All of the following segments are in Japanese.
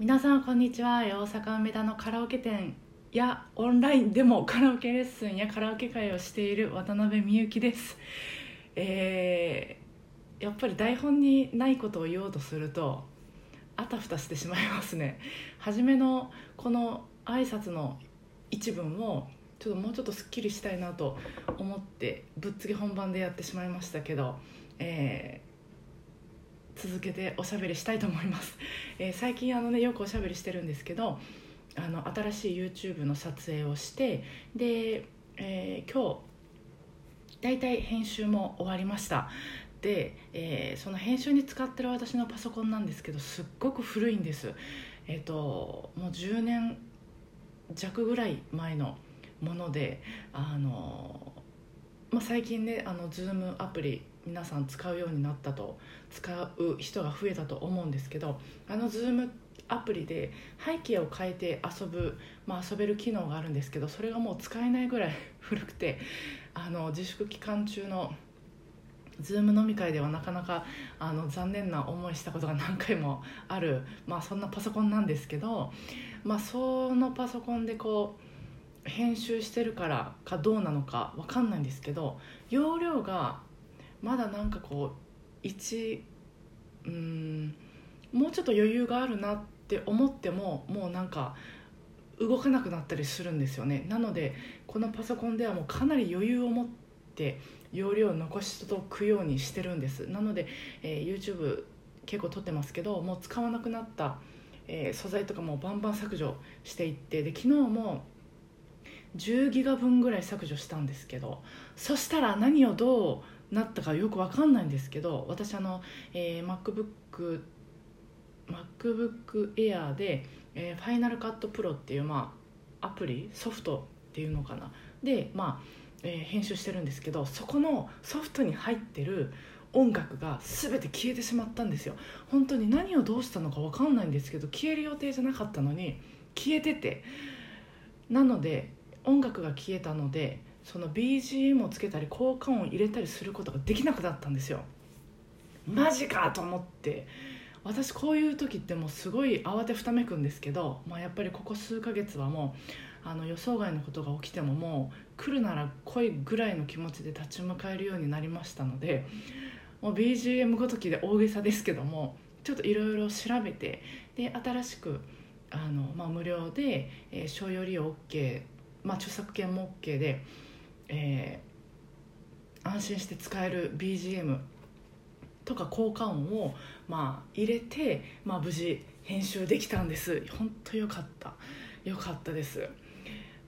皆さんこんにちは。大阪梅田のカラオケ店やオンラインでもカラオケレッスンやカラオケ会をしている渡辺美幸です。えー、やっぱり台本にないことを言おうとするとあたふたしてしまいますね。初めのこの挨拶の一文をちょっともうちょっとすっきりしたいなと思ってぶっつけ本番でやってしまいましたけど、え続けておしゃべりしたいと思います、えー、最近あのねよくおしゃべりしてるんですけどあの新しい YouTube の撮影をしてで、えー、今日大体編集も終わりました。で、えー、その編集に使ってる私のパソコンなんですけどすっごく古いんです。えっ、ともう10年弱ぐらい前のものであの、まあ、最近ねあの Zoom アプリ皆さん使うようになったと使う人が増えたと思うんですけどあの Zoom アプリで背景を変えて遊ぶ、まあ、遊べる機能があるんですけどそれがもう使えないぐらい 古くてあの自粛期間中の Zoom 飲み会ではなかなかあの残念な思いしたことが何回もある、まあ、そんなパソコンなんですけど、まあ、そのパソコンでこう編集してるからかどうなのか分かんないんですけど容量がまだなんかこう1うんもうちょっと余裕があるなって思ってももうなんか動かなくなったりするんですよね。なのでこのパソコンではもうかなり余裕を持って容量を残しとくようにしてるんです。なので、えー、YouTube 結構撮ってますけどもう使わなくなった、えー、素材とかもバンバン削除していってで昨日も10ギガ分ぐらい削除したんですけどそしたら何をどうなったかよく分かんないんですけど私あの、えー、MacBook MacBook Air で、えー、Final Cut Pro っていう、まあ、アプリソフトっていうのかな。で、まあえー、編集してるんですけどそこのソフトに入ってる音楽が全て消えてしまったんですよ。本当に何をどうしたのか分かんないんですけど消える予定じゃなかったのに消えてて。なので音楽が消えたのでその BGM をつけたり効果音を入れたりすることができなくなったんですよ。マジかと思って。私こういう時ってもうすごい慌てふためくんですけど、まあ、やっぱりここ数ヶ月はもうあの予想外のことが起きてももう来るなら来いぐらいの気持ちで立ち向かえるようになりましたのでもう BGM ごときで大げさですけどもちょっといろいろ調べてで新しくあの、まあ、無料で、えー、商用利用 OK、まあ、著作権も OK でえー、安心して使える BGM とか効果音を、まあ、入れて、まあ、無事編集できたんです。本当よかった。よかったです。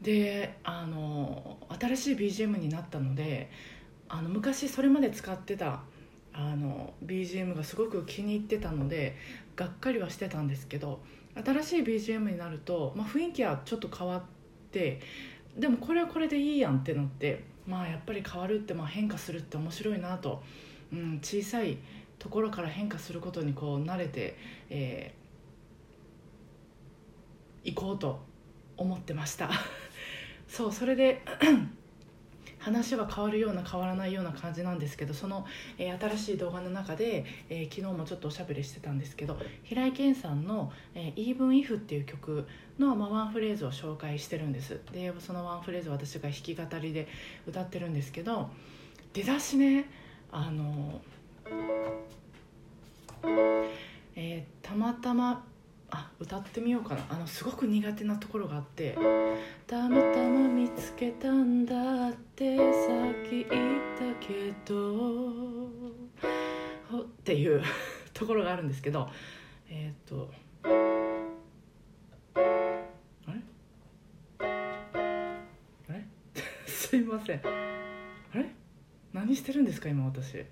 であの新しい BGM になったのであの昔それまで使ってたあの BGM がすごく気に入ってたのでがっかりはしてたんですけど新しい BGM になると、まあ、雰囲気はちょっと変わってでもこれはこれでいいやんってなってまあやっぱり変わるってまあ変化するって面白いなと、うん、小さいところから変化することにこう慣れて、えー、行こうと思ってました。そうそれで話は変わるような変わらないような感じなんですけどその、えー、新しい動画の中で、えー、昨日もちょっとおしゃべりしてたんですけど平井堅さんの「えー、Even If」っていう曲の、まあ、ワンフレーズを紹介してるんです。でそのワンフレーズ私が弾き語りで歌ってるんですけど出だしねあのえー、たまたま歌ってみようかな。あのすごく苦手なところがあって「たまたま見つけたんだってさっき言ったけど」っていう ところがあるんですけど。えっ、ー、と。あれ？あれ？すいません。あれ？何してるんですか今私。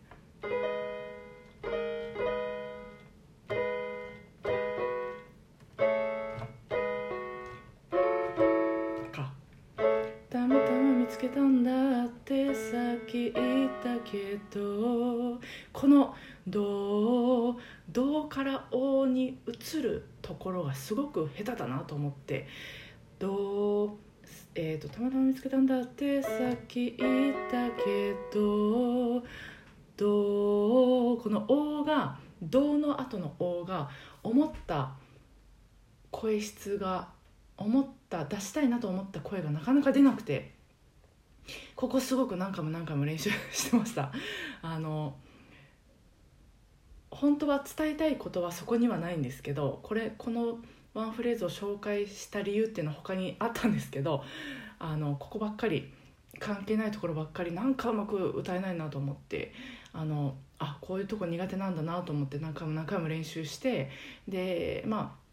ったけどこの「どう」「」から「お」に移るところがすごく下手だなと思って「どう」えーと、たまたま見つけたんだってさっき言ったけど「どう」この「お」が「どう」の後の「お」が思った声質が思った出したいなと思った声がなかなか出なくて。ここすごく何回も何回も練習してました。あの本当は伝えたいことはそこにはないんですけどこれこのワンフレーズを紹介した理由っていうのは他にあったんですけどあのここばっかり関係ないところばっかりなんかうまく歌えないなと思ってあのあこういうとこ苦手なんだなと思って何回も何回も練習してでまあ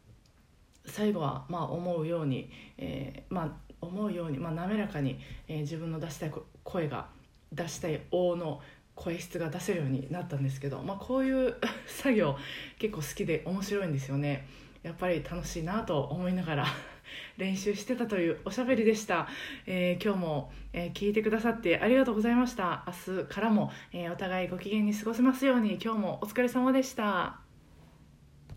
最後はまあ思うように、えー、まあ思うように、まあ、滑らかに、えー、自分の出したい声が出したい王の声質が出せるようになったんですけど、まあ、こういう 作業結構好きで面白いんですよね。やっぱり楽しいなと思いながら 練習してたというおしゃべりでした、えー、今日も、えー、聞いてくださってありがとうございました。明日からも、えー、お互いご機嫌に過ごせますように今日もお疲れ様でした。